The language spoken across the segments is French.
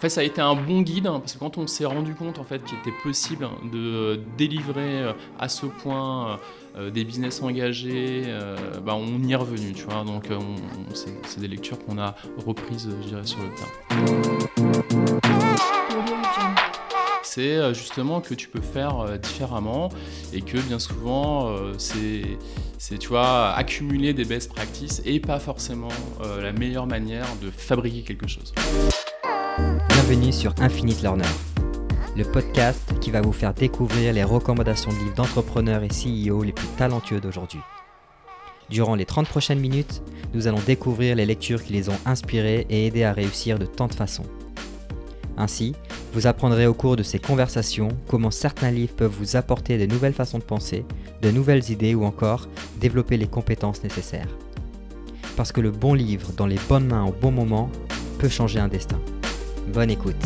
fait, ça a été un bon guide hein, parce que quand on s'est rendu compte en fait qu'il était possible de délivrer euh, à ce point euh, des business engagés, euh, bah, on y est revenu, tu vois. Donc, c'est des lectures qu'on a reprises, je dirais, sur le terrain. C'est justement que tu peux faire différemment et que bien souvent, c'est, tu accumuler des best practices et pas forcément la meilleure manière de fabriquer quelque chose. Bienvenue sur Infinite Learner, le podcast qui va vous faire découvrir les recommandations de livres d'entrepreneurs et CEO les plus talentueux d'aujourd'hui. Durant les 30 prochaines minutes, nous allons découvrir les lectures qui les ont inspirés et aidés à réussir de tant de façons. Ainsi, vous apprendrez au cours de ces conversations comment certains livres peuvent vous apporter de nouvelles façons de penser, de nouvelles idées ou encore développer les compétences nécessaires. Parce que le bon livre dans les bonnes mains au bon moment peut changer un destin. Bonne écoute.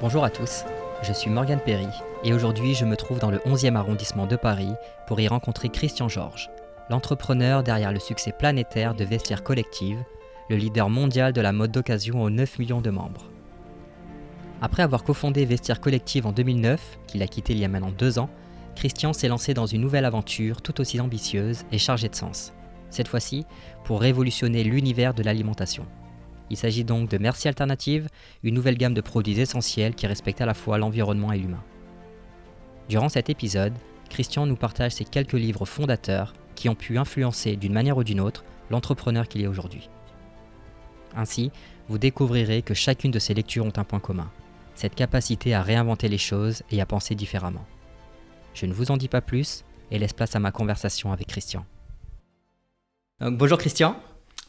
Bonjour à tous, je suis Morgane Perry et aujourd'hui je me trouve dans le 11e arrondissement de Paris pour y rencontrer Christian Georges, l'entrepreneur derrière le succès planétaire de Vestiaire Collective, le leader mondial de la mode d'occasion aux 9 millions de membres. Après avoir cofondé Vestiaire Collective en 2009, qu'il a quitté il y a maintenant deux ans, Christian s'est lancé dans une nouvelle aventure tout aussi ambitieuse et chargée de sens cette fois-ci pour révolutionner l'univers de l'alimentation. Il s'agit donc de Merci Alternative, une nouvelle gamme de produits essentiels qui respectent à la fois l'environnement et l'humain. Durant cet épisode, Christian nous partage ses quelques livres fondateurs qui ont pu influencer d'une manière ou d'une autre l'entrepreneur qu'il est aujourd'hui. Ainsi, vous découvrirez que chacune de ces lectures ont un point commun, cette capacité à réinventer les choses et à penser différemment. Je ne vous en dis pas plus et laisse place à ma conversation avec Christian bonjour Christian.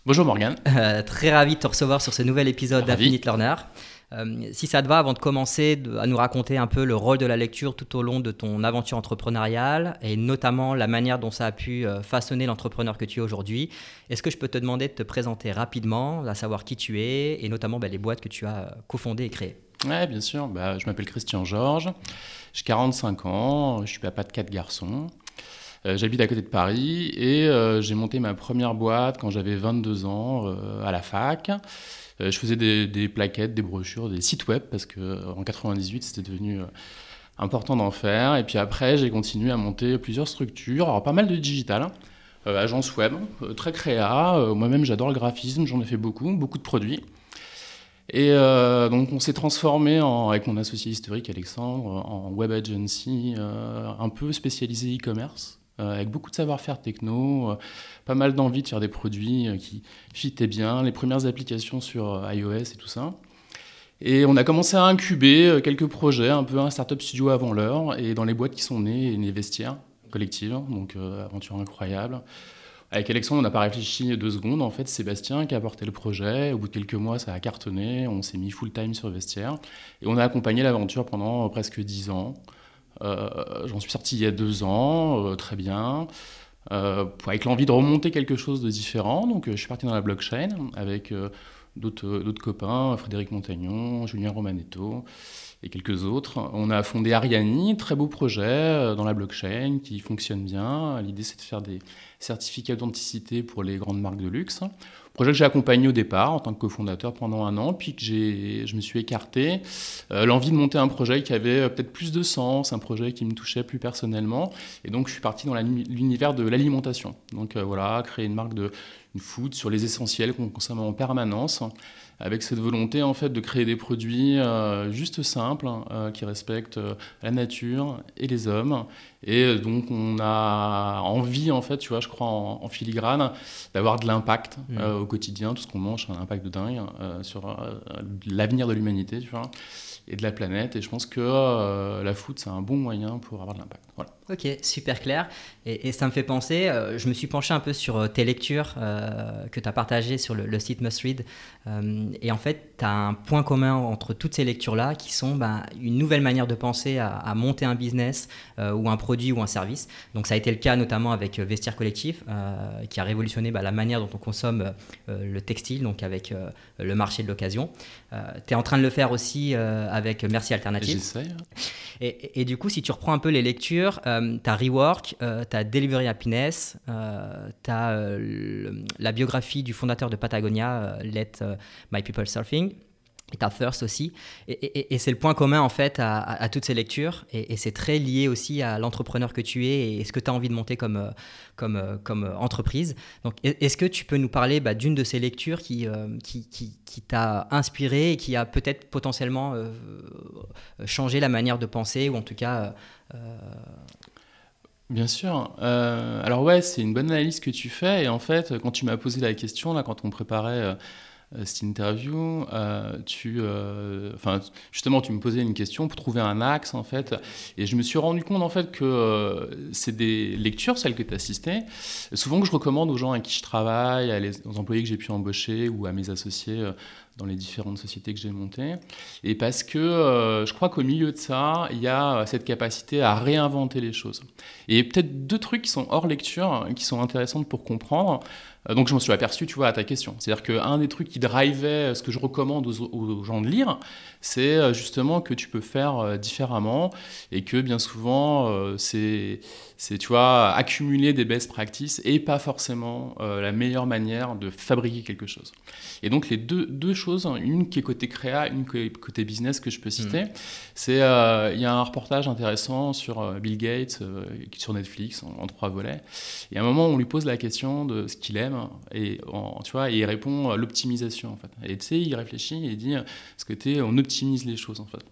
Bonjour Morgan. Euh, très ravi de te recevoir sur ce nouvel épisode d'Infinite Learner. Euh, si ça te va, avant de commencer à nous raconter un peu le rôle de la lecture tout au long de ton aventure entrepreneuriale et notamment la manière dont ça a pu euh, façonner l'entrepreneur que tu es aujourd'hui, est-ce que je peux te demander de te présenter rapidement, à savoir qui tu es et notamment bah, les boîtes que tu as cofondées et créées? Oui, bien sûr. Bah, je m'appelle Christian Georges, j'ai 45 ans, je suis papa de quatre garçons. Euh, j'habite à côté de Paris et euh, j'ai monté ma première boîte quand j'avais 22 ans euh, à la fac. je faisais des, plaquettes, des brochures, des sites web parce qu'en 98 c'était devenu important d'en faire. Et puis après, j'ai continué à monter plusieurs structures, alors pas mal de digital, hein. agence web, très créa. Moi-même, j'adore le graphisme, j'en ai fait beaucoup, beaucoup de produits. Et donc, on s'est transformé avec mon associé historique Alexandre en web agency un peu spécialisé e-commerce. Euh, avec beaucoup de savoir-faire techno, euh, pas mal d'envie de faire des produits euh, qui fitaient bien, les premières applications sur iOS et tout ça. Et on a commencé à incuber quelques projets, un peu un startup studio avant l'heure, et dans les boîtes qui sont nées, les vestiaires collectives, donc aventure incroyable. Avec Alexandre, on n'a pas réfléchi deux secondes. En fait, Sébastien qui a porté le projet. Au bout de quelques mois, ça a cartonné. On s'est mis full time sur Vestiaire. Et on a accompagné l'aventure pendant presque dix ans. Euh, j'en suis sorti il y a deux ans, euh, très bien. Euh, avec l'envie de remonter quelque chose de différent. Donc je suis parti dans la blockchain avec d'autres copains, Frédéric Montagnon, Julien Romanetto et quelques autres. On a fondé Ariani, très beau projet dans la blockchain qui fonctionne bien. L'idée c'est de faire des certificats d'authenticité pour les grandes marques de luxe. Projet que j'ai accompagné au départ en tant que cofondateur pendant un an, puis que je me suis écarté. Euh, l'envie de monter un projet qui avait euh, peut-être plus de sens, un projet qui me touchait plus personnellement. Et donc je suis parti dans l'univers de l'alimentation. Donc euh, voilà, créer une marque de une food sur les essentiels qu'on consomme en permanence avec cette volonté en fait de créer des produits euh, juste simples hein, euh, qui respectent euh, la nature et les hommes et donc on a envie en fait tu vois je crois en, filigrane d'avoir de l'impact mmh. Au quotidien tout ce qu'on mange a un impact de dingue sur l'avenir de l'humanité et de la planète. Et je pense que euh, la foot, c'est un bon moyen pour avoir de l'impact. Voilà. Ok, super clair. Et, ça me fait penser, euh, je me suis penché un peu sur euh, tes lectures que tu as partagées sur le, site Must Read. et en fait, tu as un point commun entre toutes ces lectures-là qui sont ben, une nouvelle manière de penser à, monter un business ou un produit ou un service. Donc ça a été le cas notamment avec Vestiaire Collectif, qui a révolutionné ben, la manière dont on consomme le textile, donc avec le marché de l'occasion. tu es en train de le faire aussi avec Merci Alternative. J'essaie. Et, et, du coup, si tu reprends un peu les lectures, euh, euh, as Rework, euh, tu as Delivery Happiness, tu as la biographie du fondateur de Patagonia, Let My People Surfing. Et t'as Thirst aussi. Et, c'est le point commun en fait à, toutes ces lectures. Et, c'est très lié aussi à l'entrepreneur que tu es et ce que tu as envie de monter comme, euh, euh, euh, entreprise. Donc est-ce que tu peux nous parler bah, d'une de ces lectures qui, t'a inspiré et qui a peut-être potentiellement changé la manière de penser ou en tout cas... Bien sûr. alors ouais, c'est une bonne analyse que tu fais. Et en fait, quand tu m'as posé la question, là, quand on préparait cette interview, euh, tu, euh, enfin, justement, tu me posais une question pour trouver un axe, en fait, et je me suis rendu compte, en fait, que c'est des lectures, celles que tu assistais, souvent que je recommande aux gens avec qui je travaille, aux employés que j'ai pu embaucher ou à mes associés dans les différentes sociétés que j'ai montées. Et parce que je crois qu'au milieu de ça, il y a cette capacité à réinventer les choses. Et peut-être deux trucs qui sont hors lecture, qui sont intéressants pour comprendre. Euh, donc je m'en suis aperçu, tu vois, à ta question. C'est-à-dire qu'un des trucs qui drivait ce que je recommande aux, gens de lire, c'est euh, justement que tu peux faire euh, différemment et que bien souvent, c'est, tu vois, accumuler des best practices et pas forcément la meilleure manière de fabriquer quelque chose. Et donc les deux choses, une qui est côté créa, une qui est côté business que je peux citer, mmh. c'est il y a un reportage intéressant sur Bill Gates sur Netflix en, en, trois volets. Et à un moment, on lui pose la question de ce qu'il aime et tu vois, il répond à l'optimisation en fait. Et tu sais, il réfléchit et il dit ce que on optimise les choses en fait.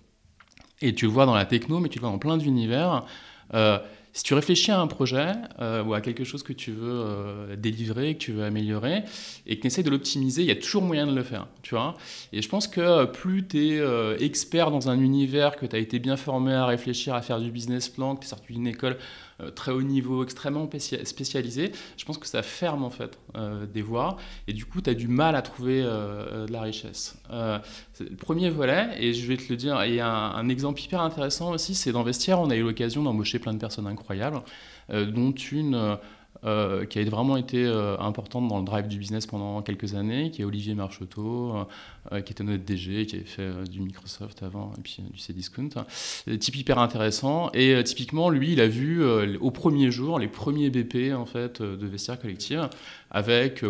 Et tu le vois dans la techno, mais tu le vois dans plein d'univers. Euh, si tu réfléchis à un projet euh, ou à quelque chose que tu veux euh, délivrer, que tu veux améliorer, et que tu essaies de l'optimiser, il y a toujours moyen de le faire. Tu vois et je pense que plus tu es expert dans un univers, que tu as été bien formé à réfléchir, à faire du business plan, que tu es sorti d'une école euh, très haut niveau, extrêmement spécialisé, je pense que ça ferme en fait euh, des voies et du coup tu as du mal à trouver euh, de la richesse. le premier volet, et je vais te le dire, et un, un exemple hyper intéressant aussi, c'est d'investir. On a eu l'occasion d'embaucher plein de personnes incroyables, dont une euh, qui a vraiment été euh, importante dans le drive du business pendant quelques années, qui est Olivier Marcheteau, euh, qui était notre DG, qui avait fait du Microsoft avant et puis du Cdiscount. Type hyper intéressant. Et typiquement, lui, il a vu au premier jour les premiers BP en fait, de vestiaire collective avec,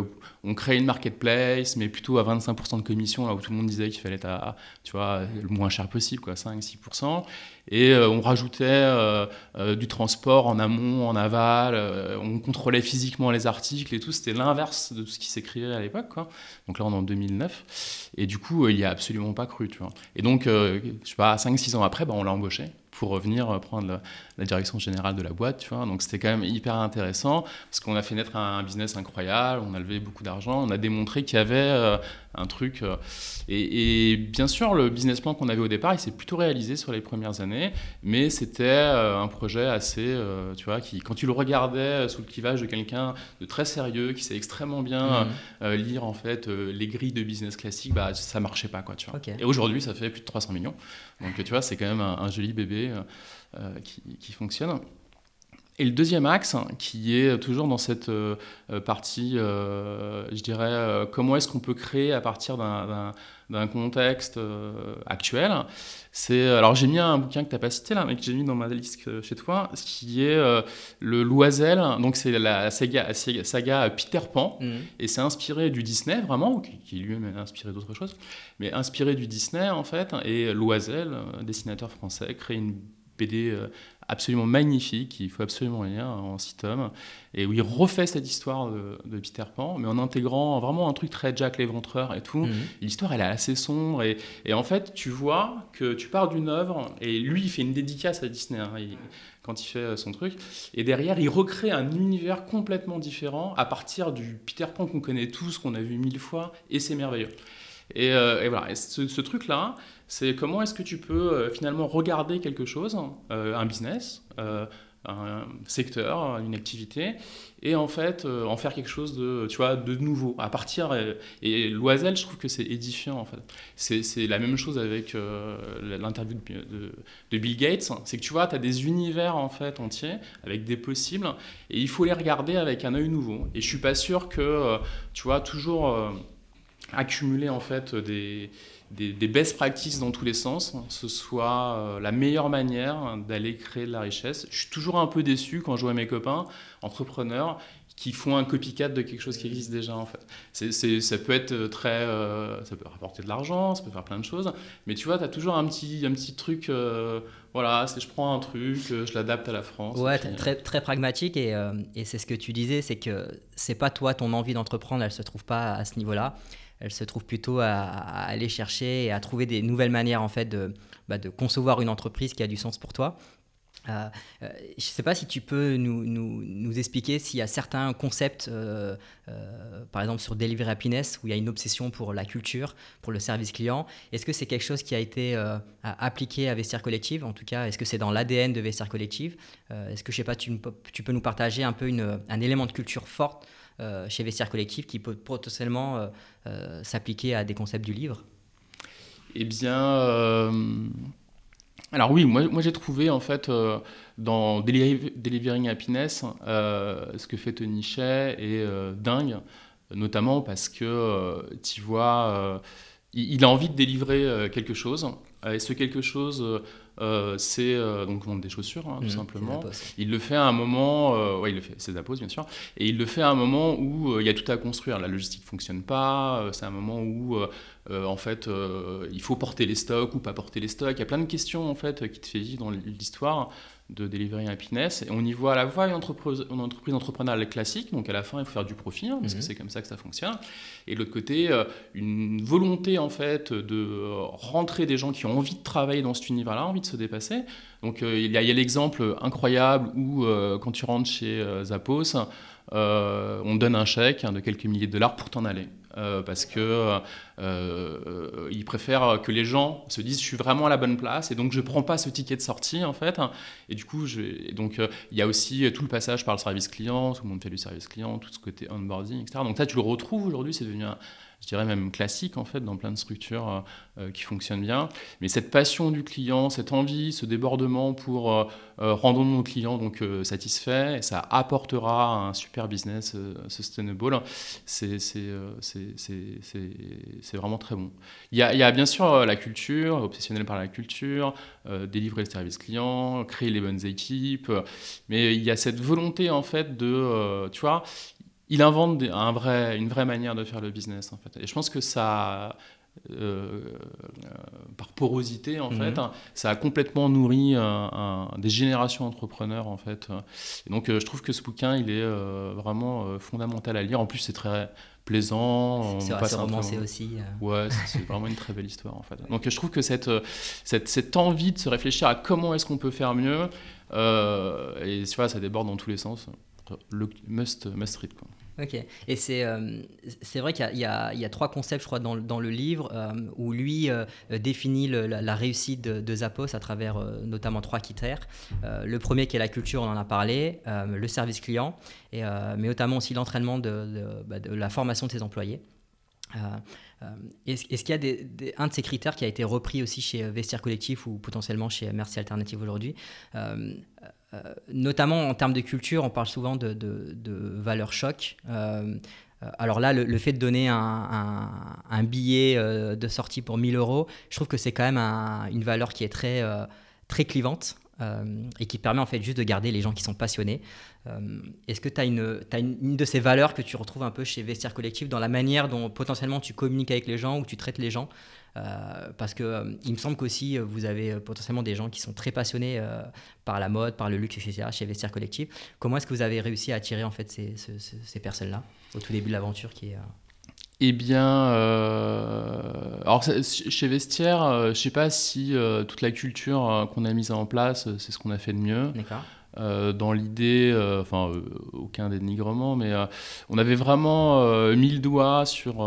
on crée une marketplace, mais plutôt à 25% de commission, là où tout le monde disait qu'il fallait être à, tu vois, le moins cher possible, quoi, 5-6%. Et on rajoutait du transport en amont, en aval, on contrôlait physiquement les articles et tout. C'était l'inverse de tout ce qui s'écrivait à l'époque. Donc là, on est en 2009. Et du coup, il n'y a absolument pas cru. Tu vois. Et donc, je sais pas, 5-6 ans après, bah, on l'a embauché pour revenir prendre la, direction générale de la boîte, tu vois. Donc c'était quand même hyper intéressant parce qu'on a fait naître un, business incroyable, on a levé beaucoup d'argent, on a démontré qu'il y avait euh, un truc. Euh, et, bien sûr, le business plan qu'on avait au départ, il s'est plutôt réalisé sur les premières années, mais c'était euh, un projet assez, tu vois, qui, quand tu le regardais sous le clivage de quelqu'un de très sérieux, qui sait extrêmement bien mmh. lire en fait les grilles de business classiques, bah ça marchait pas, quoi, tu vois. Et aujourd'hui, ça fait plus de 300 millions. Donc tu vois, c'est quand même un, joli bébé euh, qui, fonctionne. Et le deuxième axe, qui est toujours dans cette euh, partie, je dirais, comment est-ce qu'on peut créer à partir d'un contexte actuel, c'est... Alors j'ai mis un bouquin que tu n'as pas cité là, mais que j'ai mis dans ma liste chez toi, ce qui est le Loisel, donc c'est la saga, saga Peter Pan, mmh. et c'est inspiré du Disney vraiment, qui, lui-même est inspiré d'autres choses, mais inspiré du Disney en fait, et Loisel, dessinateur français, crée une BD euh, absolument magnifique, il faut absolument lire en six tomes, et où il refait cette histoire de, Peter Pan, mais en intégrant vraiment un truc très Jack l'éventreur et tout. Mhm. L'histoire, elle est assez sombre, et, en fait, tu vois que tu pars d'une œuvre, et lui, il fait une dédicace à Disney. Hein, quand il fait son truc. Et derrière, il recrée un univers complètement différent à partir du Peter Pan qu'on connaît tous, qu'on a vu mille fois, et c'est merveilleux. Et, euh, voilà, ce, truc-là, c'est comment est-ce que tu peux euh, finalement regarder quelque chose, euh, un business, un secteur, une activité, et en fait en faire quelque chose de, tu vois, de nouveau. À partir et, Loisel, je trouve que c'est édifiant en fait. C'est la même chose avec l'interview de, Bill Gates. C'est que tu vois, tu as des univers en fait entiers avec des possibles, et il faut les regarder avec un œil nouveau. Et je suis pas sûr que, tu vois, toujours accumuler en fait des, des, best practices dans tous les sens, ce soit la meilleure manière d'aller créer de la richesse. Je suis toujours un peu déçu quand je vois mes copains entrepreneurs qui font un copycat de quelque chose qui existe déjà en fait. Ça peut être euh, très, euh, ça peut rapporter de l'argent, ça peut faire plein de choses, mais tu vois, tu as toujours un petit, un petit truc, euh, voilà, je prends un truc, je l'adapte à la France. Ouais, très, très pragmatique et, et c'est ce que tu disais, c'est que c'est pas toi ton envie d'entreprendre, elle se trouve pas à ce niveau-là, elle se trouve plutôt à, aller chercher et à trouver des nouvelles manières en fait de, bah, concevoir une entreprise qui a du sens pour toi. Euh, euh, je ne sais pas si tu peux nous, nous, nous expliquer s'il y a certains concepts, euh, par exemple sur Delivery Happiness, où il y a une obsession pour la culture, pour le service client. Est-ce que c'est quelque chose qui a été appliqué à Vestiaire Collective? En tout cas, est-ce que c'est dans l'ADN de Vestiaire Collective? Est-ce que, je sais pas, tu, peux nous partager un peu un élément de culture forte chez Vestiaire Collective qui peut potentiellement s'appliquer à des concepts du livre? Eh bien alors oui, moi, j'ai trouvé en fait euh, dans Delivering Happiness, euh, ce que fait Tony Shea est euh, dingue, notamment parce que tu vois, il, a envie de délivrer quelque chose, et ce quelque chose, c'est donc vendre des chaussures, hein, tout mmh, simplement. Il le fait à un moment, ouais, il le fait, c'est pose bien sûr, et il le fait à un moment où il y a tout à construire. La logistique fonctionne pas, c'est un moment où euh, en fait, euh, il faut porter les stocks ou pas porter les stocks. Il y a plein de questions en fait qui te fait vivre dans l'histoire de Delivery Happiness. Et on y voit à la fois une entreprise, une entreprise entrepreneuriale classique, donc à la fin il faut faire du profit, hein, parce que mhm. c'est comme ça que ça fonctionne. Et de l'autre côté, euh, une volonté en fait de rentrer des gens qui ont envie de travailler dans cet univers-là, envie de se dépasser. Donc il y a, l'exemple incroyable où quand tu rentres chez Zappos, on donne un chèque hein, de quelques milliers de dollars pour t'en aller. Euh, parce que euh, euh, ils préfèrent que les gens se disent je suis vraiment à la bonne place et donc je prends pas ce ticket de sortie en fait et du coup donc il y a aussi tout le passage par le service client tout le monde fait du service client tout ce côté onboarding etc donc ça tu le retrouves aujourd'hui c'est devenu je dirais même classique en fait dans plein de structures euh, euh, qui fonctionnent bien. Mais cette passion du client, cette envie, ce débordement pour euh, rendre nos clients donc satisfaits, et ça apportera un super business sustainable. C'est vraiment très bon. Il y, a, bien sûr la culture, obsessionnel par la culture, délivrer le service client, créer les bonnes équipes, mais il y a cette volonté en fait de, tu vois, il invente un vrai, une vraie manière de faire le business en fait. Et je pense que ça, euh, par porosité en mhm. fait, ça a complètement nourri des générations d'entrepreneurs en fait. Et donc euh, je trouve que ce bouquin il est euh, vraiment fondamental à lire. En plus c'est très plaisant. C'est assez romancé aussi. Ouais, c'est vraiment une très belle histoire en fait. Donc je trouve que cette, cette, cette envie de se réfléchir à comment est-ce qu'on peut faire mieux, et tu vois, ça déborde dans tous les sens. Le must, must read quoi. Ok. Et c'est euh, c'est vrai qu'il y, y, y, a trois concepts, je crois, dans, dans le livre, euh, où lui euh, définit la, réussite de, Zappos à travers notamment trois critères. le premier qui est la culture, on en a parlé, le service client, et, mais notamment aussi l'entraînement de, bah, de, la formation de ses employés. Est-ce qu'il y a un de ces critères qui a été repris aussi chez Vestiaire Collectif ou potentiellement chez Merci Alternative aujourd'hui? Notamment en termes de culture, on parle souvent de, de, valeur choc. Euh, alors là, le, fait de donner un, billet euh, de sortie pour 1000 euros, je trouve que c'est quand même une valeur qui est très, très clivante. et qui permet en fait juste de garder les gens qui sont passionnés. Est-ce que tu as, une, une, de ces valeurs que tu retrouves un peu chez Vestiaire Collectif dans la manière dont potentiellement tu communiques avec les gens ou tu traites les gens? euh, parce que euh, il me semble qu'aussi euh, vous avez potentiellement des gens qui sont très passionnés par la mode, par le luxe, etc. chez Vestiaire Collectif. Comment est-ce que vous avez réussi à attirer en fait ces, ces, personnes-là au tout début de l'aventure qui est eh bien, alors chez Vestiaire, je ne sais pas si toute la culture qu'on a mise en place, c'est ce qu'on a fait de mieux. dans l'idée, enfin, aucun dénigrement, mais on avait vraiment mis le doigt sur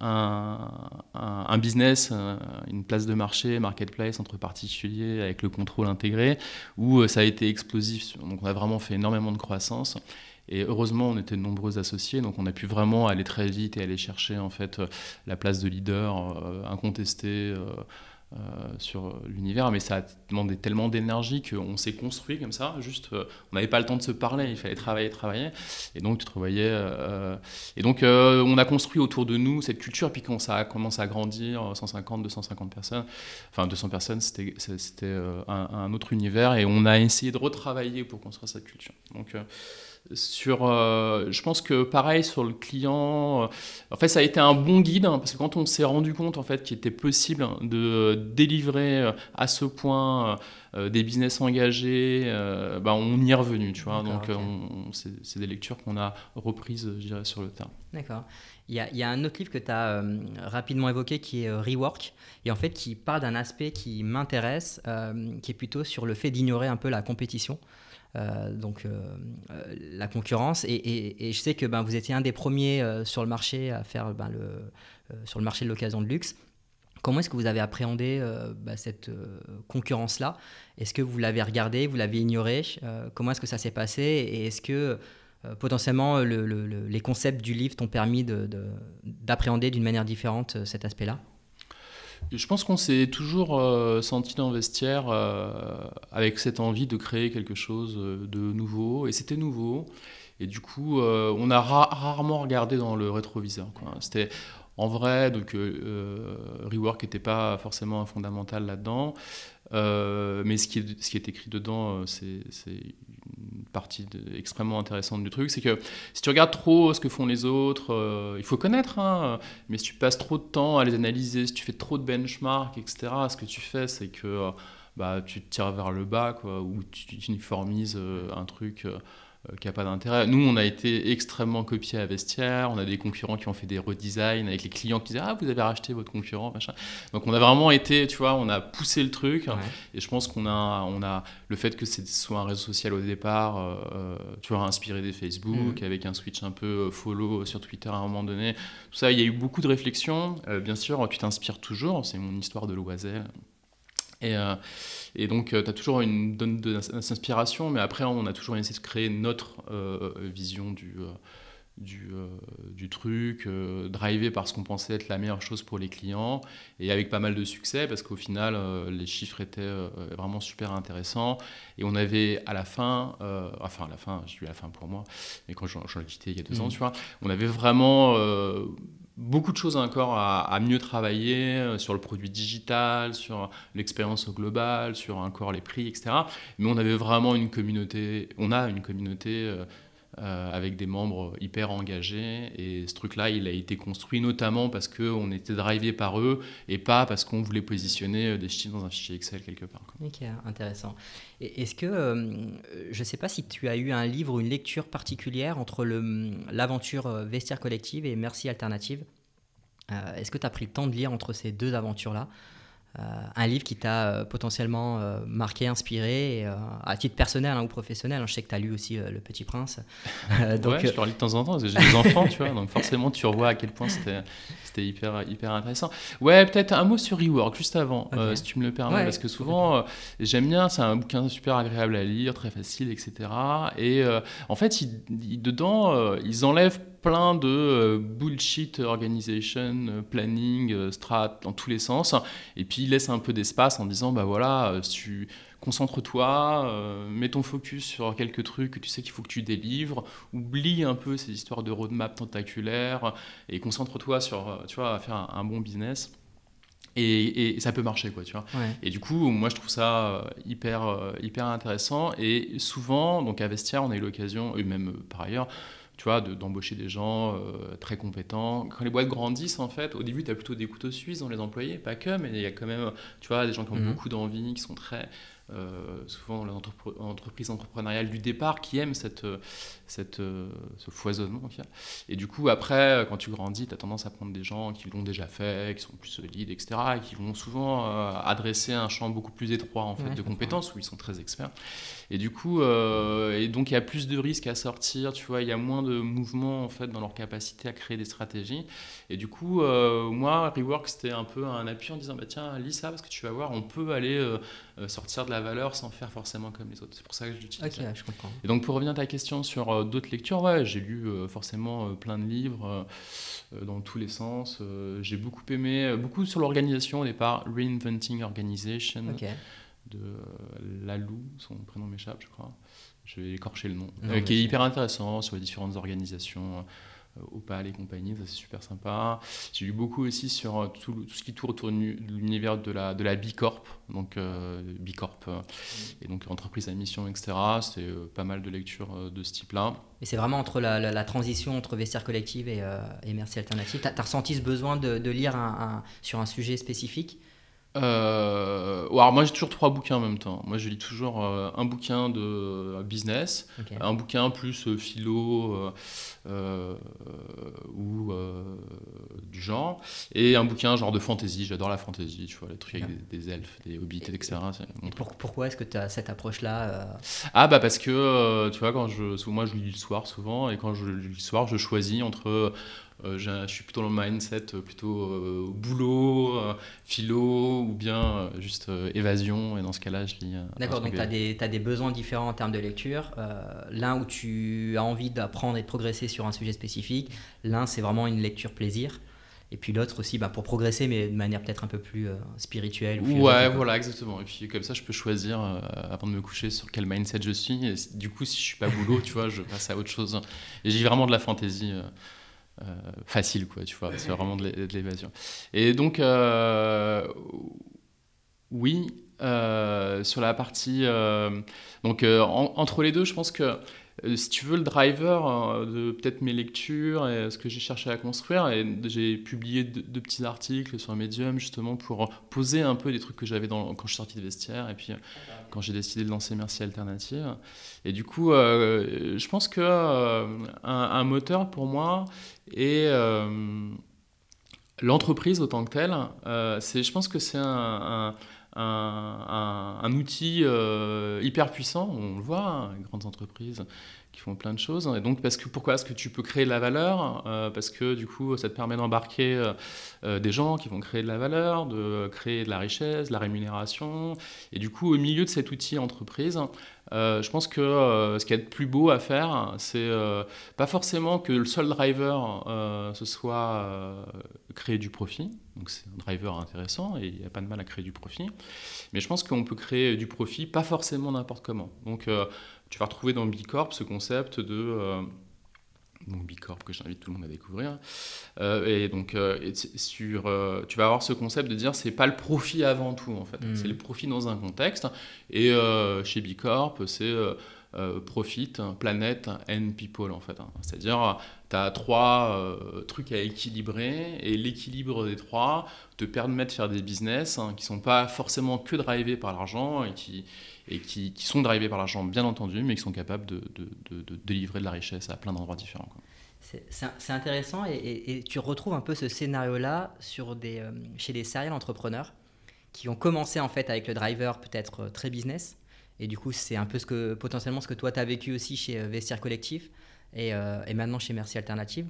un, business, euh, une place de marché, marketplace entre particuliers avec le contrôle intégré, où euh, ça a été explosif. Donc on a vraiment fait énormément de croissance. Et heureusement, on était de nombreux associés, donc on a pu vraiment aller très vite et aller chercher en fait euh, la place de leader incontesté euh, sur l'univers, mais ça a demandé tellement d'énergie qu'on s'est construit comme ça. Juste, euh, on n'avait pas le temps de se parler, il fallait travailler, travailler. Et donc, tu te voyais. Euh, et donc, on a construit autour de nous cette culture. Puis quand ça a commencé à grandir, 150, 250 personnes, enfin 200 personnes, c'était un, un, autre univers. Et on a essayé de retravailler pour construire cette culture. Sur, euh, je pense que pareil sur le client, euh, en fait ça a été un bon guide hein, parce que quand on s'est rendu compte en fait qu'il était possible de délivrer euh, à ce point des business engagés, bah, on y est revenu, tu vois. Donc c'est des lectures qu'on a reprises, je dirais, sur le terrain. D'accord. Il y, a, il y, a, un autre livre que tu as rapidement évoqué qui est Rework, et en fait qui parle d'un aspect qui m'intéresse, qui est plutôt sur le fait d'ignorer un peu la compétition. Euh, donc euh, euh, la concurrence. Et, je sais que ben, vous étiez un des premiers sur le marché à faire ben, sur le marché de l'occasion de luxe. Comment est-ce que vous avez appréhendé ben, cette concurrence-là? Est-ce que vous l'avez regardé, vous l'avez ignoré? Comment est-ce que ça s'est passé? Et est-ce que potentiellement les concepts du livre t'ont permis d'appréhender d'une manière différente cet aspect-là? Je pense qu'on s'est toujours euh, senti dans le vestiaire euh, avec cette envie de créer quelque chose euh, de nouveau, et c'était nouveau. Et du coup, on a rarement regardé dans le rétroviseur. C'était en vrai, donc Rework n'était pas forcément un fondamental là-dedans. mais ce qui, est, ce qui est écrit dedans, c'est partie extrêmement intéressante du truc, c'est que si tu regardes trop ce que font les autres, euh, il faut connaître, hein, mais si tu passes trop de temps à les analyser, si tu fais trop de benchmarks, etc., ce que tu fais, c'est que euh, bah, tu te tires vers le bas, quoi, ou tu, uniformises euh, un truc qui n'a pas d'intérêt. Nous, on a été extrêmement copiés à Vestiaire. On a des concurrents qui ont fait des redesigns avec les clients qui disaient Ah, vous avez racheté votre concurrent, machin. Donc, on a vraiment été, tu vois, on a poussé le truc. Et je pense qu'on a, on a le fait que ce soit un réseau social au départ, euh, euh, tu vois, inspiré des Facebook, mm. avec un switch un peu follow sur Twitter à un moment donné. Tout ça, il y a eu beaucoup de réflexions. bien sûr, tu t'inspires toujours. C'est mon histoire de l'oiselle. Et, euh, et, donc, euh, tu as toujours une donne d'inspiration, mais après, on a toujours essayé de créer notre euh, vision du, du, du, truc, drivé par ce qu'on pensait être la meilleure chose pour les clients, et avec pas mal de succès, parce qu'au final, les chiffres étaient vraiment super intéressants. Et on avait à la fin, enfin, à la fin, je dis à la fin pour moi, mais quand j'en ai quitté il y a deux ans, mmh. tu vois, on avait vraiment beaucoup de choses encore à, mieux travailler euh, sur le produit digital, sur l'expérience globale, sur encore les prix, etc. Mais on avait vraiment une communauté, on a une communauté euh, euh, avec des membres hyper engagés. Et ce truc-là, il a été construit notamment parce qu'on était drivé par eux et pas parce qu'on voulait positionner des chiffres dans un fichier Excel quelque part. Ok, intéressant. Est-ce que, je ne sais pas si tu as eu un livre ou une lecture particulière entre l'aventure Vestiaire Collective et Merci Alternative euh, Est-ce que tu as pris le temps de lire entre ces deux aventures-là? euh, un livre qui t'a euh, potentiellement euh, marqué, inspiré, à titre personnel hein, ou professionnel. Hein. je sais que tu as lu aussi Le Petit Prince. donc, ouais, je le lis de temps en temps parce que j'ai des enfants, tu vois, donc forcément tu revois à quel point c'était hyper, hyper intéressant. Ouais, peut-être un mot sur Rework juste avant, si tu me le permets, parce que souvent j'aime bien, c'est un bouquin super agréable à lire, très facile, etc. Et en fait, dedans, ils enlèvent plein de euh, bullshit organization, euh, planning, euh, strat dans tous les sens. Et puis il laisse un peu d'espace en disant bah voilà, tu concentre-toi, mets ton focus sur quelques trucs que tu sais qu'il faut que tu délivres, oublie un peu ces histoires de roadmap tentaculaires et concentre-toi sur tu vois, faire un, bon business. Et, ça peut marcher quoi tu vois et du coup moi je trouve ça hyper hyper intéressant et souvent donc à Vestia on a eu l'occasion et même par ailleurs tu vois, d'embaucher des gens euh, très compétents. Quand les boîtes grandissent, en fait, au début, tu as plutôt des couteaux suisses dans les employés, pas que, mais il y a quand même, tu vois, des gens qui ont mhm. beaucoup d'envie, qui sont très, euh, souvent l'entreprise entrepreneuriale du départ qui aime cette, cette, ce foisonnement. Et du coup, après, quand tu grandis, tu as tendance à prendre des gens qui l'ont déjà fait, qui sont plus solides, etc., et qui vont souvent euh, adresser un champ beaucoup plus étroit en fait, de compétences où ils sont très experts. Et du coup, euh, et donc il y a plus de risques à sortir, tu vois, il y a moins de mouvements en fait dans leur capacité à créer des stratégies. Et du coup, moi, Rework, c'était un peu un appui en disant, bah, tiens, lis ça parce que tu vas voir, on peut aller sortir de la valeur sans faire forcément comme les autres. C'est pour ça que je l'utilise. Ok, je comprends. Et donc pour revenir à ta question sur euh, d'autres lectures, ouais, j'ai lu euh, forcément euh, plein de livres dans tous les sens. j'ai beaucoup aimé, beaucoup sur l'organisation au départ, Reinventing Organization de Lalou, son prénom m'échappe, je crois. Je vais écorcher le nom, qui est hyper intéressant sur les différentes organisations Opal et compagnie, ça c'est super sympa. J'ai lu beaucoup aussi sur euh, tout, ce qui tourne autour de l'univers de la, de la B Corp, donc euh, B Corp, euh, et donc entreprise à mission, etc. C'est pas mal de lectures de ce type-là. Et c'est vraiment entre la, transition entre vestiaire collective et, et merci alternative. Tu as, ressenti ce besoin de, lire sur un sujet spécifique? Euh, alors moi j'ai toujours trois bouquins en même temps. Moi je lis toujours euh, un bouquin de euh, business, un bouquin plus euh, philo ou du genre, et un bouquin genre de fantasy. J'adore la fantasy, tu vois, les trucs avec des, elfes, des hobbits, etc. Et pourquoi est-ce que tu as cette approche-là Ah bah parce que tu vois quand je, moi je lis le soir souvent, et quand je lis le soir je choisis entre euh, je suis plutôt dans le mindset euh, plutôt euh, boulot, philo ou bien juste évasion. Et dans ce cas-là, je lis. D'accord, donc tu as, as, des besoins différents en termes de lecture. l'un où tu as envie d'apprendre et de progresser sur un sujet spécifique. L'un, c'est vraiment une lecture plaisir. Et puis l'autre aussi, bah, pour progresser, mais de manière peut-être un peu plus spirituelle. Ou ouais, voilà, exactement. Et puis comme ça, je peux choisir avant de me coucher sur quel mindset je suis. Et du coup, si je suis pas boulot, tu vois, je passe à autre chose. Et j'ai vraiment de la fantaisie. Euh, facile, quoi, tu vois, c'est vraiment de l'évasion. Et donc, euh, oui, euh, sur la partie. donc, entre les deux, je pense que si tu veux, le driver de peut-être mes lectures et ce que j'ai cherché à construire, et j'ai publié deux, petits articles sur Medium justement pour poser un peu des trucs que j'avais quand je suis sorti de vestiaire et puis quand j'ai décidé de lancer Merci Alternative. Et du coup, je pense que un, moteur pour moi, euh, l'entreprise, autant que telle, euh, je pense que c'est un, outil euh, hyper puissant. On le voit, hein, grandes entreprises qui font plein de choses. Et donc, parce que, pourquoi est-ce que tu peux créer de la valeur Parce que du coup, ça te permet d'embarquer des gens qui vont créer de la valeur, de créer de la richesse, de la rémunération. Et du coup, au milieu de cet outil entreprise, euh, je pense que euh, ce qui est de plus beau à faire, c'est euh, pas forcément que le seul driver ce soit créer du profit. Donc c'est un driver intéressant et il n'y a pas de mal à créer du profit. Mais je pense qu'on peut créer du profit pas forcément n'importe comment. Donc tu vas retrouver dans Bicorp ce concept de donc Bicorp que j'invite tout le monde à découvrir. Euh, et donc euh, sur, euh, tu vas avoir ce concept de dire c'est pas le profit avant tout en fait, mm. c'est le profit dans un contexte. Et chez Bicorp c'est profit, planète and people en fait. Hein. C'est-à-dire tu as trois trucs à équilibrer et l'équilibre des trois te permet de faire des business hein, qui sont pas forcément que drivés par l'argent et qui et qui, sont drivés par l'argent, bien entendu, mais qui sont capables de, délivrer de la richesse à plein d'endroits différents. C'est intéressant et, tu retrouves un peu ce scénario-là euh, chez des serial entrepreneurs qui ont commencé en fait avec le driver peut-être euh, très business et du coup c'est un peu ce que potentiellement ce que toi tu as vécu aussi chez euh, Vestiaire Collectif et, et maintenant chez Merci Alternative.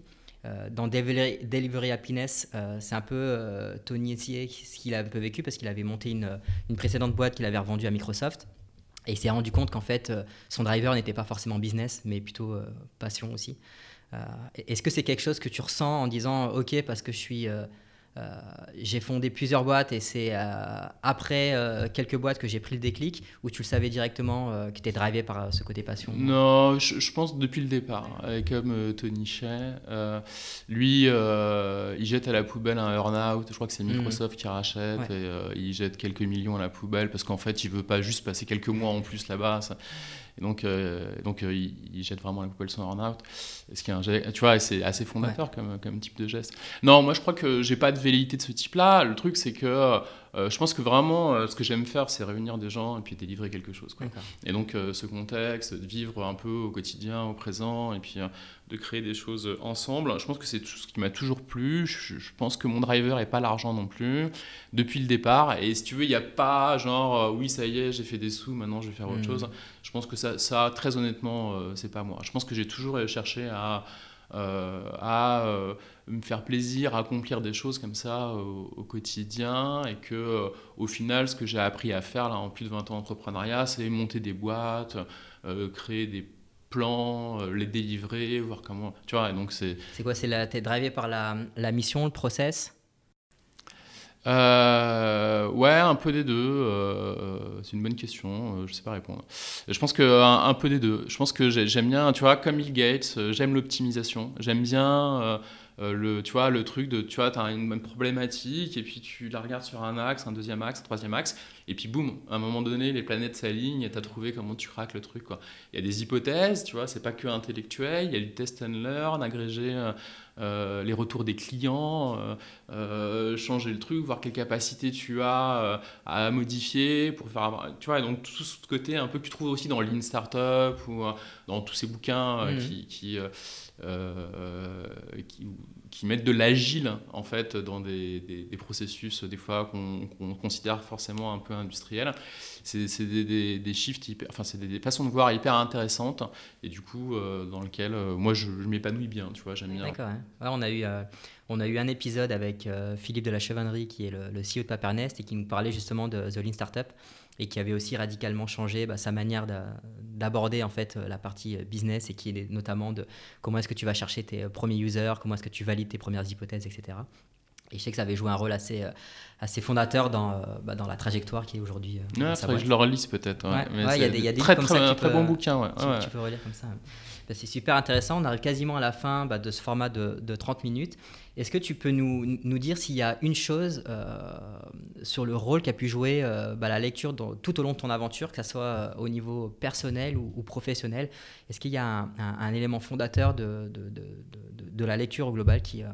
dans Delivery, Happiness, c'est un peu Tony Essier ce qu'il a un peu vécu parce qu'il avait monté une, précédente boîte qu'il avait revendue à Microsoft et il s'est rendu compte qu'en fait, euh, son driver n'était pas forcément business, mais plutôt euh, passion aussi. Euh, est-ce que c'est quelque chose que tu ressens en disant, OK, parce que je suis euh, j'ai fondé plusieurs boîtes et c'est euh, après euh, quelques boîtes que j'ai pris le déclic où tu le savais directement que tu étais drivé par ce côté passion Non, je, pense depuis le départ. Comme Tony Shea, lui, il jette à la poubelle un earn-out. Je crois que c'est mhm. Microsoft qui rachète et il jette quelques millions à la poubelle parce qu'en fait, il veut pas juste passer quelques mois en plus là-bas. Et donc, euh, donc euh, il, jette vraiment la poubelle son earn-out. Ce qui est tu vois, c'est assez fondateur comme, comme type de geste. Non, moi je crois que j'ai pas de velléité de ce type-là. Le truc, c'est que euh, je pense que vraiment, ce que j'aime faire, c'est réunir des gens et puis délivrer quelque chose. Quoi. Et donc, ce contexte, de vivre un peu au quotidien, au présent, et puis de créer des choses ensemble. Je pense que c'est ce qui m'a toujours plu. Je, pense que mon driver n'est pas l'argent non plus, depuis le départ. Et si tu veux, il n'y a pas genre, oui, ça y est, j'ai fait des sous, maintenant je vais faire autre hmm. chose. Je pense que ça, ça très honnêtement, euh, c'est pas moi. Je pense que j'ai toujours cherché à, à me faire plaisir, accomplir des choses comme ça au, quotidien et que au final ce que j'ai appris à faire là en plus de 20 ans d'entrepreneuriat c'est monter des boîtes, créer des plans, les délivrer, voir comment tu vois donc c'est C'est quoi c'est la t'es drivé par la, la mission, le process? Euh, ouais, un peu des deux. Euh, c'est une bonne question. Euh, je sais pas répondre. Je pense que un, peu des deux. Je pense que j'aime bien, tu vois, comme Bill Gates, j'aime l'optimisation. J'aime bien le, tu vois, le truc de, tu vois, as une, problématique et puis tu la regardes sur un axe, un deuxième axe, un troisième axe, et puis boum, à un moment donné, les planètes s'alignent et tu trouvé comment tu craques le truc. Il y a des hypothèses, tu vois, c'est pas que intellectuel, il y a du test and learn, agréger euh, les retours des clients, euh, euh, changer le truc, voir quelle capacité tu as à modifier pour faire. Tu vois, donc tout ce côté un peu que tu trouves aussi dans Lean Startup ou dans tous ces bouquins mmh. qui, qui, qui, qui, mettent de l'agile en fait dans des, des, processus des fois qu'on considère forcément un peu industriels c'est des, des, shifts hyper, enfin c'est des, façons de voir hyper intéressantes et du coup euh, dans lequel euh, moi je, m'épanouis bien, tu vois, j'aime bien. D'accord. on a eu euh, on a eu un épisode avec Philippe de la Chevannerie qui est le, CEO de Papernest et qui nous parlait justement de The Lean Startup et qui avait aussi radicalement changé bah, sa manière d'aborder en fait la partie business et qui est notamment de comment est-ce que tu vas chercher tes premiers users, comment est-ce que tu valides tes premières hypothèses, etc. Et je sais que ça avait joué un rôle assez, euh, assez fondateur dans, euh, bah, dans la trajectoire qui est aujourd'hui. Euh, je le relise peut-être. il y a des, y a des très, comme très, ça très bon bouquin. Ouais. Tu, peux relire comme ça. Bah, c'est super intéressant. On arrive quasiment à la fin bah, de ce format de, de 30 minutes. Est-ce que tu peux nous, nous dire s'il y a une chose sur le rôle qu'a pu jouer bah, la lecture tout au long de ton aventure, que ce soit au niveau personnel ou, professionnel Est-ce qu'il y a un, élément fondateur de, la lecture au global qui,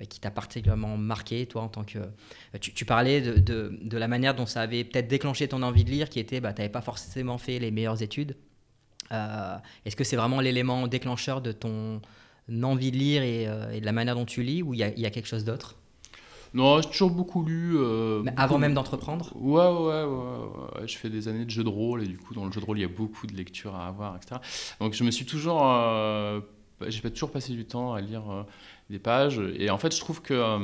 bah, qui t'a particulièrement marqué, toi, en tant que... Euh, tu, parlais de, la manière dont ça avait peut-être déclenché ton envie de lire, qui était, bah, tu n'avais pas forcément fait les meilleures études. Euh, est-ce que c'est vraiment l'élément déclencheur de ton envie de lire et, euh, de la manière dont tu lis, ou il y, a quelque chose d'autre? Non, j'ai toujours beaucoup lu. Mais avant même d'entreprendre ouais ouais, ouais, ouais, Je fais des années de jeux de rôle et du coup, dans le jeu de rôle, il y a beaucoup de lectures à avoir, etc. Donc, je me suis toujours. j'ai pas toujours passé du temps à lire des pages. Et en fait, je trouve que euh,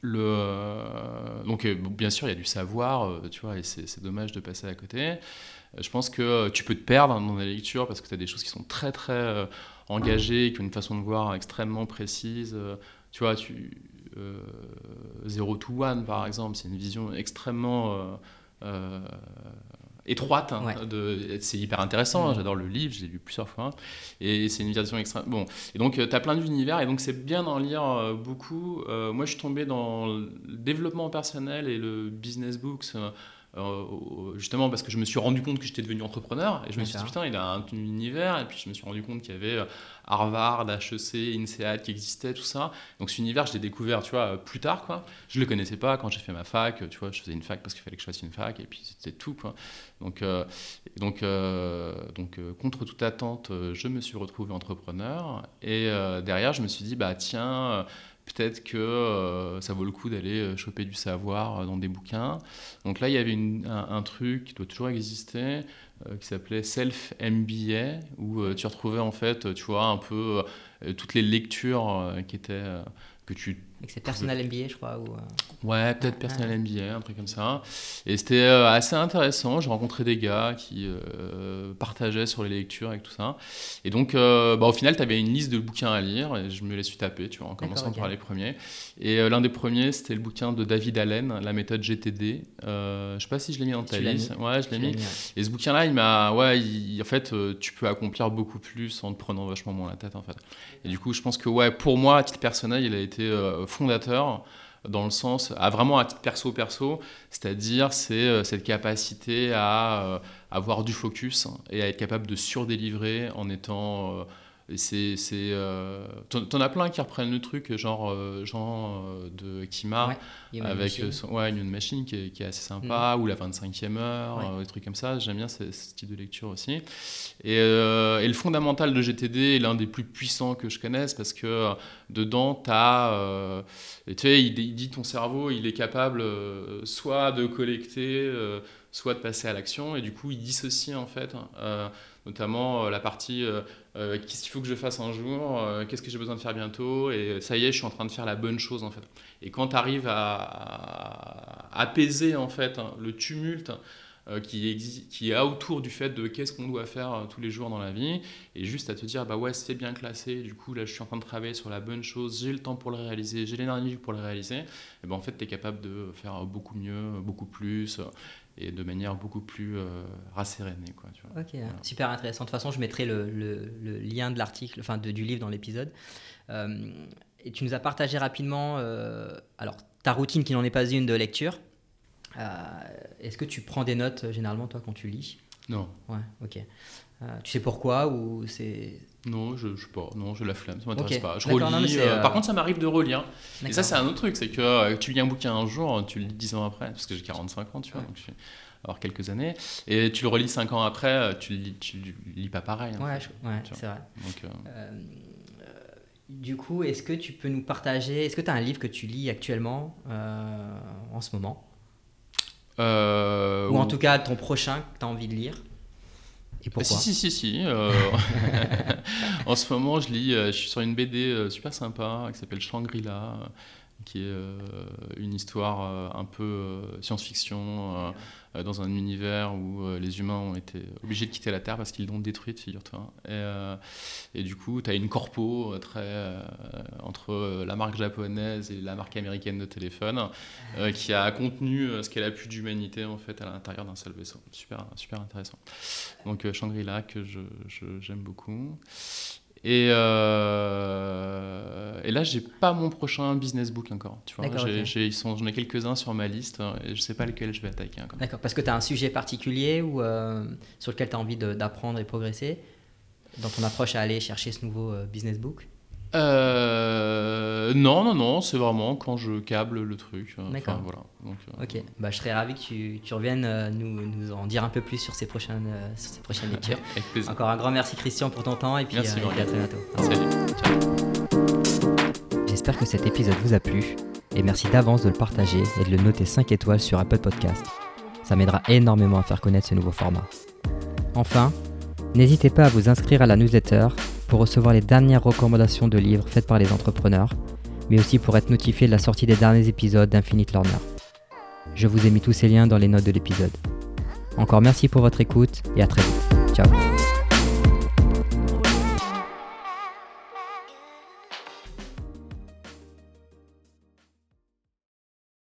le, euh, donc euh, bien sûr, il y a du savoir, tu vois, et c'est dommage de passer à côté. Je pense que tu peux te perdre dans la lecture parce que tu as des choses qui sont très très engagées, qui ont une façon de voir extrêmement précise. Tu vois, tu, Zero to One, par exemple, c'est une vision extrêmement étroite. Hein, c'est hyper intéressant, hein, mm. j'adore le livre, je l'ai lu plusieurs fois. Et c'est une version extrême. Bon, et donc euh, tu as plein d'univers, et donc c'est bien d'en lire euh, beaucoup. Euh, moi, je suis tombé dans le développement personnel et le business books. Justement parce que je me suis rendu compte que j'étais devenu entrepreneur et je me suis dit putain il a un, univers et puis je me suis rendu compte qu'il y avait Harvard, HEC, INSEAD qui existait, tout ça. Donc cet univers, je l'ai découvert, tu vois, plus tard, quoi. Je le connaissais pas quand j'ai fait ma fac, tu vois, je faisais une fac parce qu'il fallait que je fasse une fac, et puis c'était tout, quoi. Donc, euh, donc, euh, donc euh, contre toute attente, je me suis retrouvé entrepreneur, et derrière, je me suis dit, bah tiens, peut-être que ça vaut le coup d'aller choper du savoir dans des bouquins. Donc là, il y avait un, truc qui doit toujours exister, euh, qui s'appelait Self MBA, où euh, tu retrouvais en fait, tu vois, un peu euh, toutes les lectures qui étaient que tu c'est Personnel MBA, je crois. Ou... Euh, ouais, peut-être Personnel MBA, un truc comme ça. Et c'était euh, assez intéressant. J'ai rencontré des gars qui euh, partageaient sur les lectures et tout ça. Et donc, bah, au final, tu avais une liste de bouquins à lire et je me les suis tapés, tu vois, en commençant par les premiers. Et l'un des premiers, c'était le bouquin de David Allen, La méthode GTD. je sais pas si je l'ai mis dans ta liste. Ouais, je l'ai mis. Et ce bouquin-là, il m'a. Ouais, en fait, tu peux accomplir beaucoup plus en te prenant vachement moins la tête, en fait. Et du coup, je pense que, ouais, pour moi, à titre personnel, il a été fondateur dans le sens, à vraiment à titre perso-perso, c'est-à-dire c'est euh, cette capacité à euh, avoir du focus et à être capable de surdélivrer en étant euh, c'est, c'est euh, t'en, as plein qui reprennent le truc, genre euh, Jean euh, de Kima, avec son, ouais, une machine qui est, qui est assez sympa, mm. ou la 25e heure, des trucs comme ça. J'aime bien ce, type de lecture aussi. Et, et, le fondamental de GTD est l'un des plus puissants que je connaisse parce que dedans, tu as. tu sais, il, il, dit ton cerveau, il est capable soit de collecter soit de passer à l'action. Et du coup, il dissocie en fait, euh, notamment la partie qu'est-ce qu'il faut que je fasse un jour, qu'est-ce que j'ai besoin de faire bientôt, et ça y est, je suis en train de faire la bonne chose en fait. Et quand tu arrives à, apaiser en fait hein, le tumulte euh, qui, qui est autour du fait de qu'est-ce qu'on doit faire euh, tous les jours dans la vie, et juste à te dire, bah ouais, c'est bien classé, du coup, là, je suis en train de travailler sur la bonne chose, j'ai le temps pour le réaliser, j'ai l'énergie pour le réaliser, et ben en fait, tu es capable de faire beaucoup mieux, beaucoup plus, et de manière beaucoup plus euh, rassérénée. Quoi, tu vois. Ok, super intéressant. De toute façon, je mettrai le, le, lien de l'article, enfin de, du livre dans l'épisode. et tu nous as partagé rapidement, alors ta routine qui n'en est pas une de lecture, euh, est-ce que tu prends des notes euh, généralement, toi, quand tu lis? Non. Ouais, ok. Euh, tu sais pourquoi ou c'est non, je, je pas. Non, je la flemme, ça m'intéresse pas. Je relis. par contre, ça m'arrive de relire. Et ça, c'est un autre truc, c'est que tu lis un bouquin un jour, tu le lis 10 ans après, parce que j'ai 45 ans, tu vois, donc je vais avoir quelques années, et tu le relis 5 ans après, tu le lis, tu le lis pas pareil. ouais, ouais c'est vrai. Donc, du coup, est-ce que tu peux nous partager, est-ce que tu as un livre que tu lis actuellement en ce moment? Euh, ou en tout cas ton prochain que tu as envie de lire? Et pourquoi Si, si, si. si euh, en ce moment, je lis, euh, je suis sur une BD super sympa qui s'appelle Shangri-La qui est euh, une histoire euh, un peu euh, science-fiction dans un univers où les humains ont été obligés de quitter la Terre parce qu'ils l'ont détruite, figure-toi. Et, et, du coup, tu as une corpo très, entre la marque japonaise et la marque américaine de téléphone qui a contenu ce qu'elle a pu d'humanité en fait à l'intérieur d'un seul vaisseau. Super, super intéressant. Donc Shangri-La que j'aime je, beaucoup. Et, euh, et là, j'ai pas mon prochain business book encore. Tu vois, j'ai, j'en ai quelques-uns sur ma liste hein, et je sais pas lequel je vais attaquer. D'accord, parce que tu as un sujet particulier ou euh, sur lequel tu as envie d'apprendre et progresser dans ton approche à aller chercher ce nouveau euh, business book? Euh, non, non, non, c'est vraiment quand je câble le truc. D'accord. voilà. Euh, ok, bah, je serais ravi que tu, tu reviennes euh, nous, nous, en dire un peu plus sur ces prochaines, sur ces prochaines lectures. Avec plaisir. Encore un grand merci Christian pour ton temps et puis, merci, à très bientôt. Salut. J'espère que cet épisode vous a plu et merci d'avance de le partager et de le noter 5 étoiles sur Apple Podcast. Ça m'aidera énormément à faire connaître ce nouveau format. Enfin, n'hésitez pas à vous inscrire à la newsletter pour recevoir les dernières recommandations de livres faites par les entrepreneurs, mais aussi pour être notifié de la sortie des derniers épisodes d'Infinite Learner. Je vous ai mis tous ces liens dans les notes de l'épisode. Encore merci pour votre écoute et à très vite. Ciao